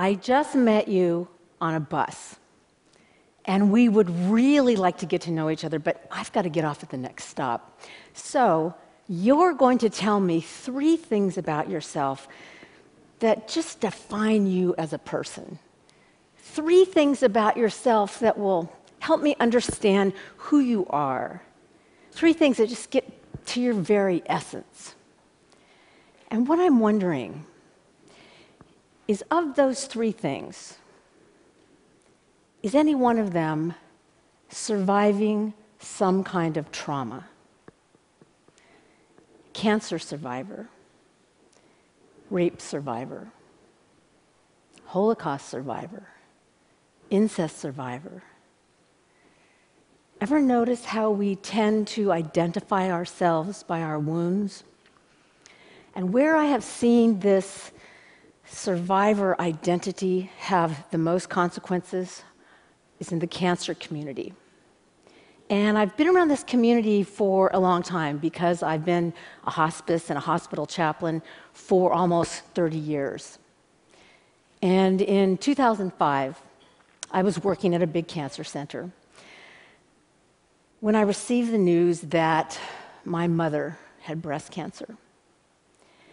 I just met you on a bus, and we would really like to get to know each other, but I've got to get off at the next stop. So, you're going to tell me three things about yourself that just define you as a person. Three things about yourself that will help me understand who you are. Three things that just get to your very essence. And what I'm wondering is of those three things, is any one of them surviving some kind of trauma? Cancer survivor, rape survivor, Holocaust survivor, incest survivor. Ever notice how we tend to identify ourselves by our wounds? And where I have seen this survivor identity have the most consequences is in the cancer community. And I've been around this community for a long time because I've been a hospice and a hospital chaplain for almost 30 years. And in 2005, I was working at a big cancer center when I received the news that my mother had breast cancer.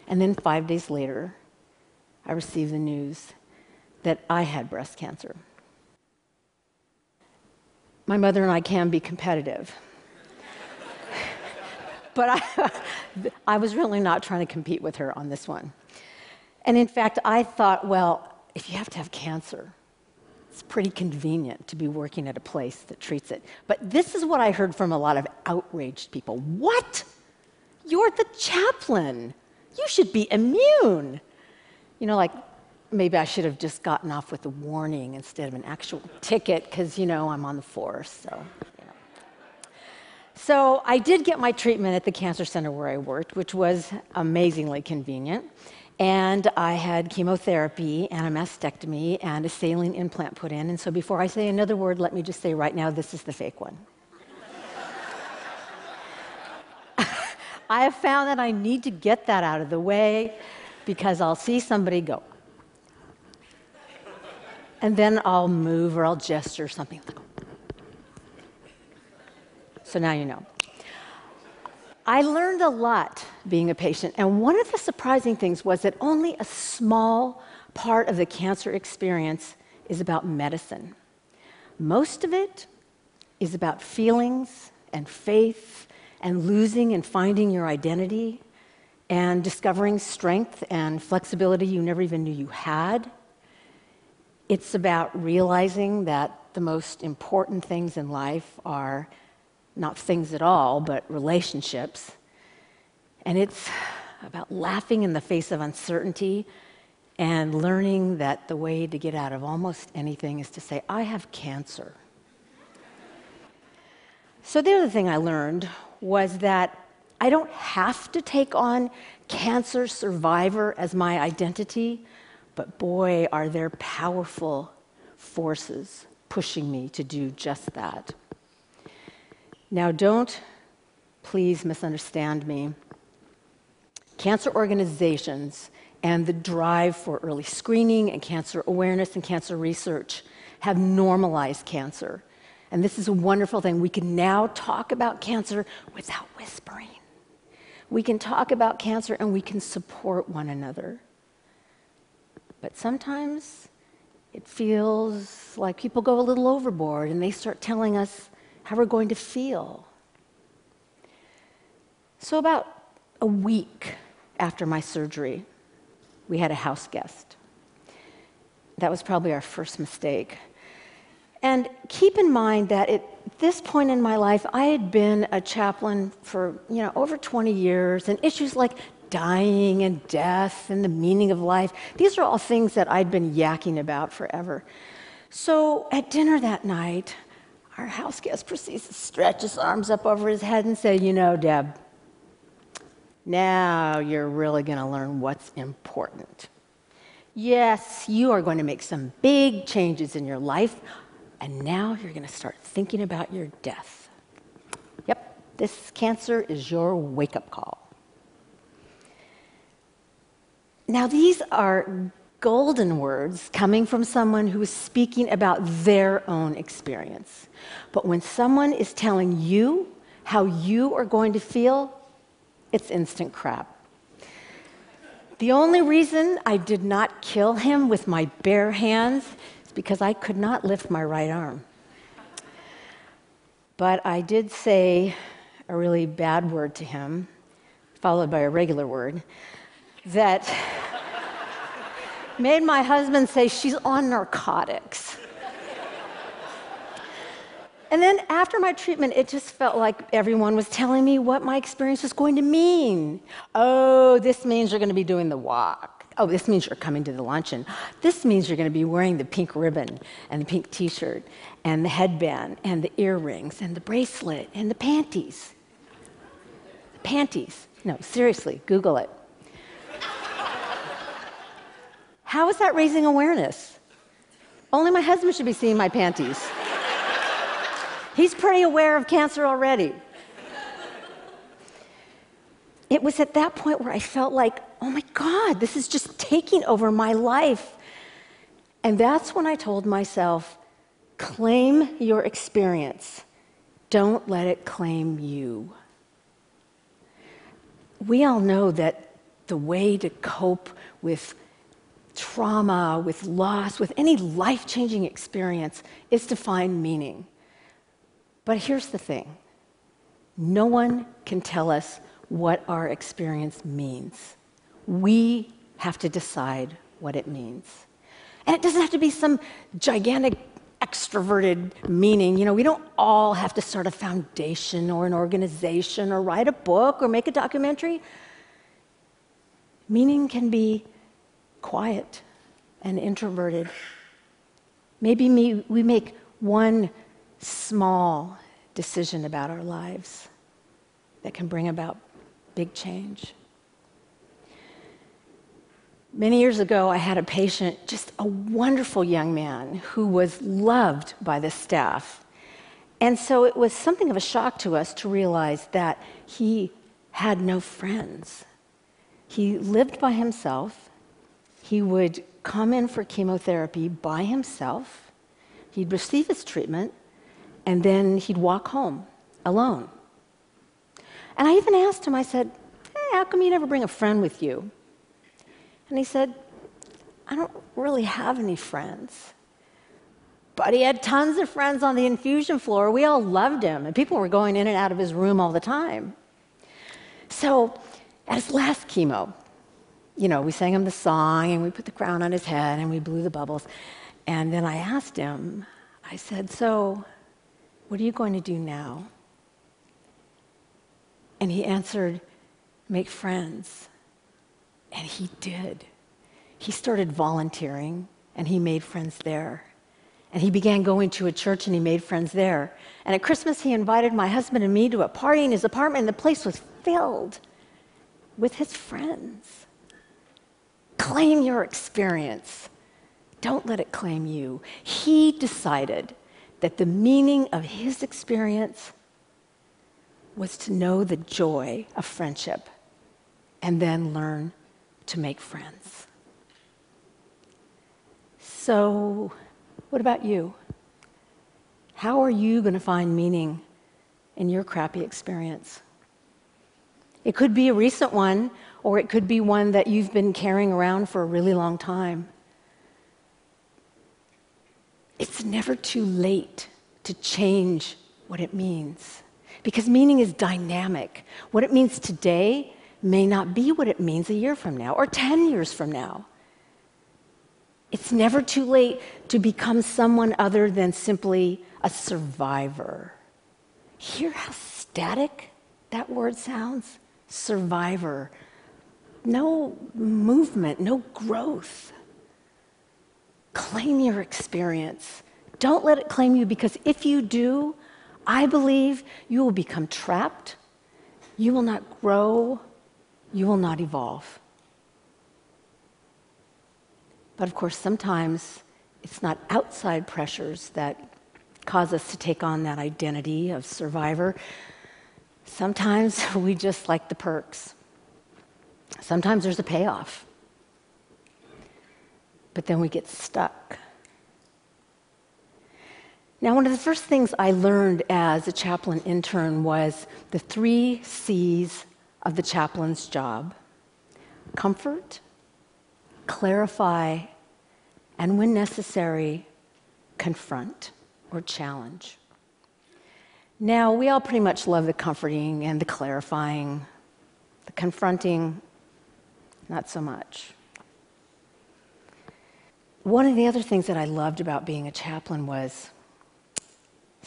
And then five days later, I received the news that I had breast cancer. My mother and I can be competitive. but I, I was really not trying to compete with her on this one. And in fact, I thought, well, if you have to have cancer, it's pretty convenient to be working at a place that treats it. But this is what I heard from a lot of outraged people. What? You're the chaplain. You should be immune. You know, like maybe I should have just gotten off with a warning instead of an actual ticket because, you know, I'm on the force. So, you know. so I did get my treatment at the cancer center where I worked, which was amazingly convenient. And I had chemotherapy and a mastectomy and a saline implant put in. And so before I say another word, let me just say right now this is the fake one. I have found that I need to get that out of the way because I'll see somebody go. And then I'll move or I'll gesture something. So now you know. I learned a lot being a patient, and one of the surprising things was that only a small part of the cancer experience is about medicine. Most of it is about feelings and faith and losing and finding your identity and discovering strength and flexibility you never even knew you had. It's about realizing that the most important things in life are not things at all, but relationships. And it's about laughing in the face of uncertainty and learning that the way to get out of almost anything is to say, I have cancer. So, the other thing I learned was that I don't have to take on cancer survivor as my identity, but boy, are there powerful forces pushing me to do just that. Now, don't please misunderstand me. Cancer organizations and the drive for early screening and cancer awareness and cancer research have normalized cancer. And this is a wonderful thing. We can now talk about cancer without whispering. We can talk about cancer and we can support one another. But sometimes it feels like people go a little overboard and they start telling us how we're going to feel. So, about a week after my surgery, we had a house guest. That was probably our first mistake. And keep in mind that at this point in my life, I had been a chaplain for you know over 20 years, and issues like dying and death and the meaning of life, these are all things that I'd been yakking about forever. So at dinner that night, our house guest proceeds to stretch his arms up over his head and say, You know, Deb, now you're really going to learn what's important. Yes, you are going to make some big changes in your life, and now you're going to start thinking about your death. Yep, this cancer is your wake up call. Now, these are golden words coming from someone who is speaking about their own experience. But when someone is telling you how you are going to feel, it's instant crap. The only reason I did not kill him with my bare hands because I could not lift my right arm. But I did say a really bad word to him, followed by a regular word, that made my husband say, She's on narcotics. And then after my treatment, it just felt like everyone was telling me what my experience was going to mean. Oh, this means you're going to be doing the walk. Oh, this means you're coming to the luncheon. This means you're going to be wearing the pink ribbon and the pink t shirt and the headband and the earrings and the bracelet and the panties. The panties. No, seriously, Google it. How is that raising awareness? Only my husband should be seeing my panties. He's pretty aware of cancer already. It was at that point where I felt like, oh my God, this is just taking over my life. And that's when I told myself, claim your experience, don't let it claim you. We all know that the way to cope with trauma, with loss, with any life changing experience is to find meaning. But here's the thing no one can tell us what our experience means. We have to decide what it means. And it doesn't have to be some gigantic extroverted meaning. You know, we don't all have to start a foundation or an organization or write a book or make a documentary. Meaning can be quiet and introverted. Maybe we make one small decision about our lives that can bring about big change. Many years ago, I had a patient, just a wonderful young man who was loved by the staff. And so it was something of a shock to us to realize that he had no friends. He lived by himself. He would come in for chemotherapy by himself. He'd receive his treatment, and then he'd walk home alone. And I even asked him, I said, hey, how come you never bring a friend with you? And he said, I don't really have any friends. But he had tons of friends on the infusion floor. We all loved him, and people were going in and out of his room all the time. So, at his last chemo, you know, we sang him the song and we put the crown on his head and we blew the bubbles. And then I asked him, I said, So, what are you going to do now? And he answered, Make friends. And he did. He started volunteering and he made friends there. And he began going to a church and he made friends there. And at Christmas, he invited my husband and me to a party in his apartment, and the place was filled with his friends. Claim your experience. Don't let it claim you. He decided that the meaning of his experience was to know the joy of friendship and then learn to make friends. So, what about you? How are you going to find meaning in your crappy experience? It could be a recent one, or it could be one that you've been carrying around for a really long time. It's never too late to change what it means because meaning is dynamic. What it means today may not be what it means a year from now or 10 years from now. It's never too late to become someone other than simply a survivor. Hear how static that word sounds? Survivor. No movement, no growth. Claim your experience. Don't let it claim you because if you do, I believe you will become trapped, you will not grow, you will not evolve. But of course, sometimes it's not outside pressures that cause us to take on that identity of survivor. Sometimes we just like the perks. Sometimes there's a payoff. but then we get stuck. Now, one of the first things I learned as a chaplain intern was the three C's of the chaplain's job comfort, clarify, and when necessary, confront or challenge. Now, we all pretty much love the comforting and the clarifying, the confronting, not so much. One of the other things that I loved about being a chaplain was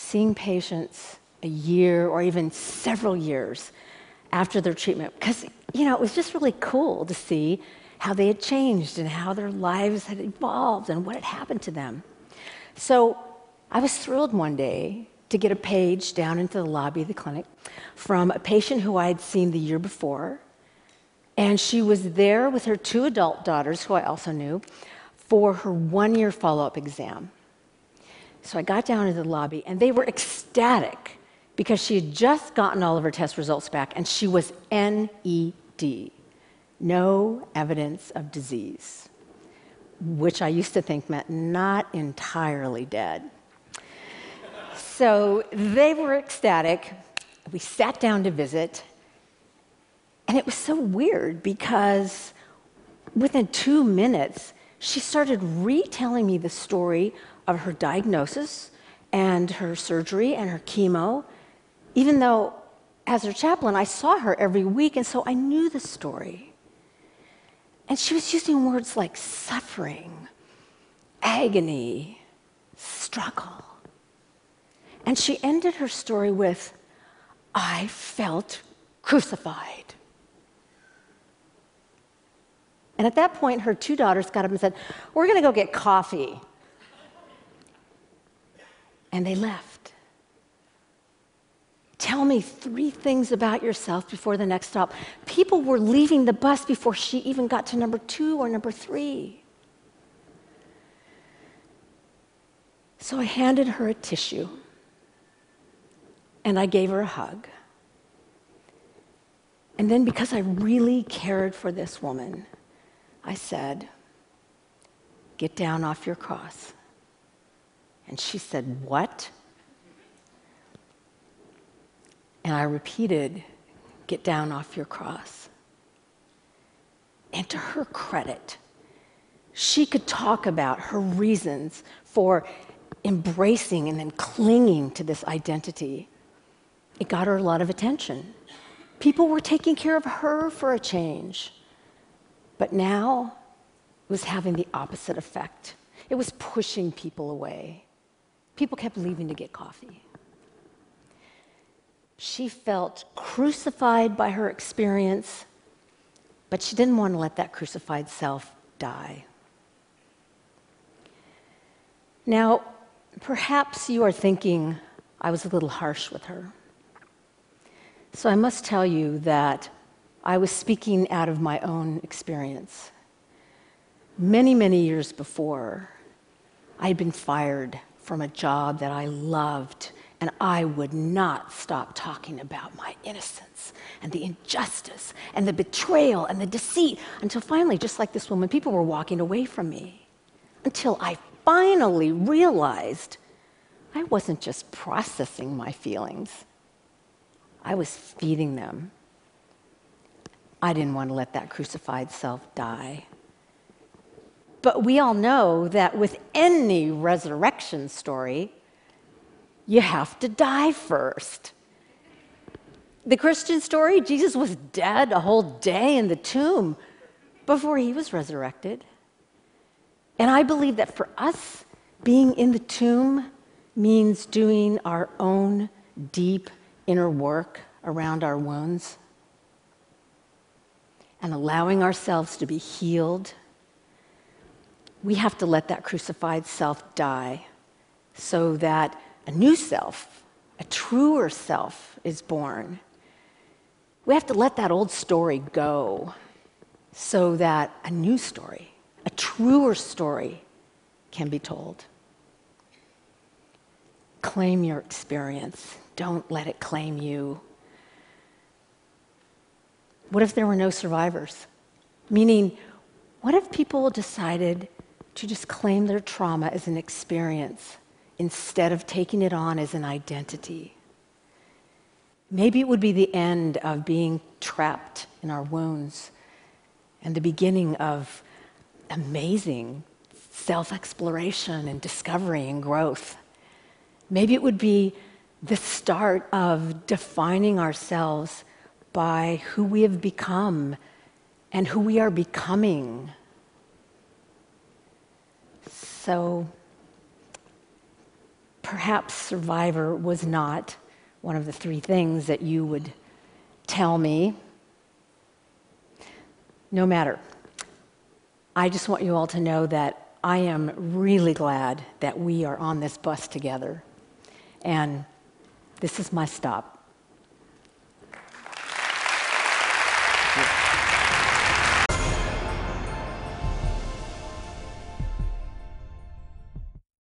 seeing patients a year or even several years after their treatment because you know it was just really cool to see how they had changed and how their lives had evolved and what had happened to them. So i was thrilled one day to get a page down into the lobby of the clinic from a patient who i had seen the year before and she was there with her two adult daughters who i also knew for her one year follow-up exam so I got down into the lobby, and they were ecstatic because she had just gotten all of her test results back, and she was NED, no evidence of disease, which I used to think meant not entirely dead. so they were ecstatic. We sat down to visit, and it was so weird because within two minutes, she started retelling me the story of her diagnosis and her surgery and her chemo, even though as her chaplain, I saw her every week, and so I knew the story. And she was using words like suffering, agony, struggle. And she ended her story with, I felt crucified. And at that point, her two daughters got up and said, We're going to go get coffee and they left. Tell me three things about yourself before the next stop. People were leaving the bus before she even got to number two or number three. So I handed her a tissue and I gave her a hug. And then, because I really cared for this woman, I said, Get down off your cross. And she said, What? And I repeated, Get down off your cross. And to her credit, she could talk about her reasons for embracing and then clinging to this identity. It got her a lot of attention. People were taking care of her for a change. But now it was having the opposite effect. It was pushing people away. People kept leaving to get coffee. She felt crucified by her experience, but she didn't want to let that crucified self die. Now, perhaps you are thinking I was a little harsh with her. So I must tell you that I was speaking out of my own experience. Many, many years before, I had been fired from a job that I loved, and I would not stop talking about my innocence and the injustice and the betrayal and the deceit until finally, just like this woman, people were walking away from me. Until I finally realized I wasn't just processing my feelings, I was feeding them. I didn't want to let that crucified self die. But we all know that with any resurrection story, you have to die first. The Christian story, Jesus was dead a whole day in the tomb before he was resurrected. And I believe that for us, being in the tomb means doing our own deep inner work around our wounds and allowing ourselves to be healed we have to let that crucified self die so that a new self, a truer self, is born. We have to let that old story go so that a new story, a truer story, can be told. Claim your experience, don't let it claim you. What if there were no survivors? Meaning, what if people decided to just claim their trauma as an experience instead of taking it on as an identity. Maybe it would be the end of being trapped in our wounds and the beginning of amazing self exploration and discovery and growth. Maybe it would be the start of defining ourselves by who we have become and who we are becoming. So perhaps survivor was not one of the three things that you would tell me. No matter. I just want you all to know that I am really glad that we are on this bus together. And this is my stop.